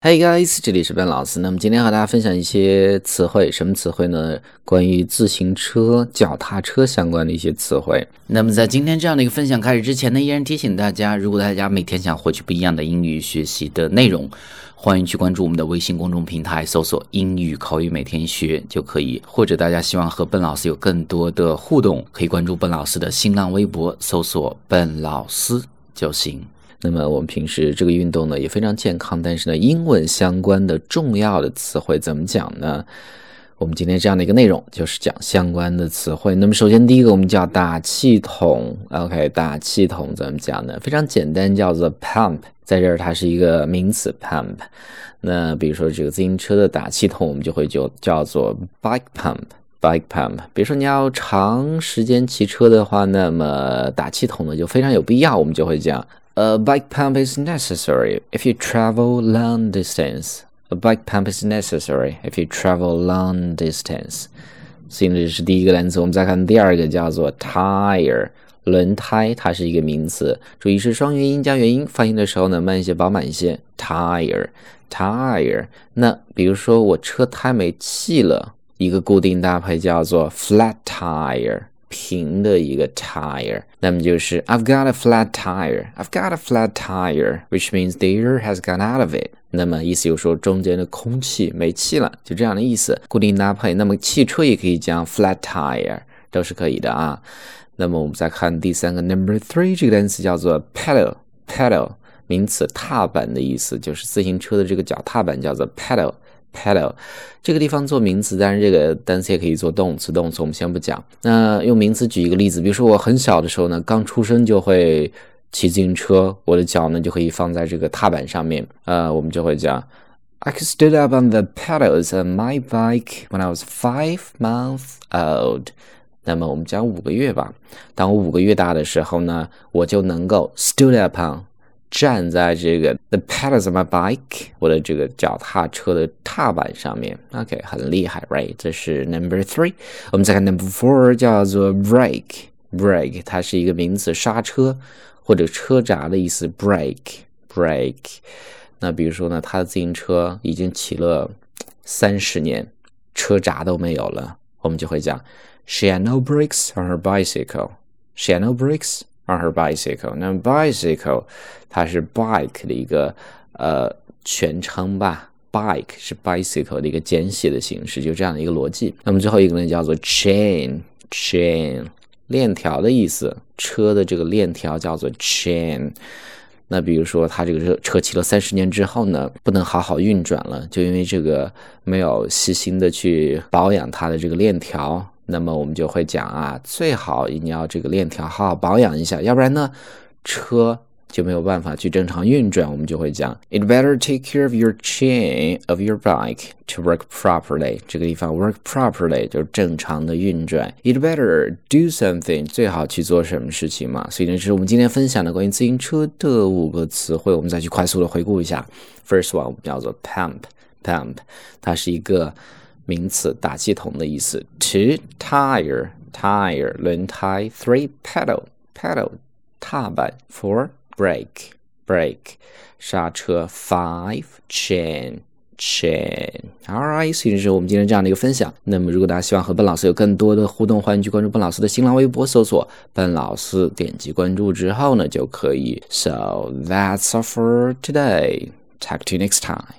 Hey guys，这里是笨老师。那么今天和大家分享一些词汇，什么词汇呢？关于自行车、脚踏车相关的一些词汇。那么在今天这样的一个分享开始之前呢，依然提醒大家，如果大家每天想获取不一样的英语学习的内容，欢迎去关注我们的微信公众平台，搜索“英语口语每天学”就可以。或者大家希望和笨老师有更多的互动，可以关注笨老师的新浪微博，搜索“笨老师”就行。那么我们平时这个运动呢也非常健康，但是呢，英文相关的重要的词汇怎么讲呢？我们今天这样的一个内容就是讲相关的词汇。那么首先第一个我们叫打气筒，OK，打气筒怎么讲呢？非常简单，叫做 pump，在这儿它是一个名词 pump。那比如说这个自行车的打气筒，我们就会就叫做 bike pump，bike pump。比如说你要长时间骑车的话，那么打气筒呢就非常有必要，我们就会讲。A bike pump is necessary if you travel long distance. A bike pump is necessary if you travel long distance. 所以呢，这是第一个单词。我们再看第二个，叫做 tire，轮胎，它是一个名词。注意是双元音加元音，发音的时候呢慢一些，饱满一些。tire，tire。那比如说我车胎没气了，一个固定搭配叫做 flat tire。 平的一个 tire，那么就是 I've got a flat tire. I've got a flat tire, which means the air has gone out of it. 那么意思就是说中间的空气没气了，就这样的意思。固定搭配，那么汽车也可以讲 flat tire，都是可以的啊。那么我们再看第三个 number three 这个单词叫做 pedal，pedal 名词踏板的意思，就是自行车的这个脚踏板叫做 pedal。Pedal 这个地方做名词，但是这个单词也可以做动词。动词我们先不讲。那用名词举一个例子，比如说我很小的时候呢，刚出生就会骑自行车，我的脚呢就可以放在这个踏板上面。呃，我们就会讲，I could stood up on the pedals on my bike when I was five months old。那么我们讲五个月吧。当我五个月大的时候呢，我就能够 stood up on。站在这个 the pedals of my bike，我的这个脚踏车的踏板上面，OK，很厉害，right？这是 number three。我们再看 number four，叫做 brake，brake，它是一个名词，刹车或者车闸的意思，brake，brake。那比如说呢，他的自行车已经骑了三十年，车闸都没有了，我们就会讲 she had no brakes on her bicycle，she had no brakes。On her bicycle。那 bicycle 它是 bike 的一个呃全称吧，bike 是 bicycle 的一个简写的形式，就这样的一个逻辑。那么最后一个呢叫做 chain，chain 链条的意思，车的这个链条叫做 chain。那比如说，他这个车车骑了三十年之后呢，不能好好运转了，就因为这个没有细心的去保养它的这个链条。那么我们就会讲啊，最好你要这个链条好好保养一下，要不然呢，车就没有办法去正常运转。我们就会讲，It better take care of your chain of your bike to work properly。这个地方 work properly 就是正常的运转。It better do something，最好去做什么事情嘛。所以呢，这是我们今天分享的关于自行车的五个词汇。我们再去快速的回顾一下。First one 叫做 pump，pump，它是一个。名词打气筒的意思。Two tire tire 轮胎。Three pedal pedal 踏板。Four brake brake 刹车。Five chain chain。Alright，所以这是我们今天这样的一个分享。那么，如果大家希望和笨老师有更多的互动，欢迎去关注笨老师的新浪微博，搜索“笨老师”，点击关注之后呢，就可以。So that's all for today. Talk to you next time.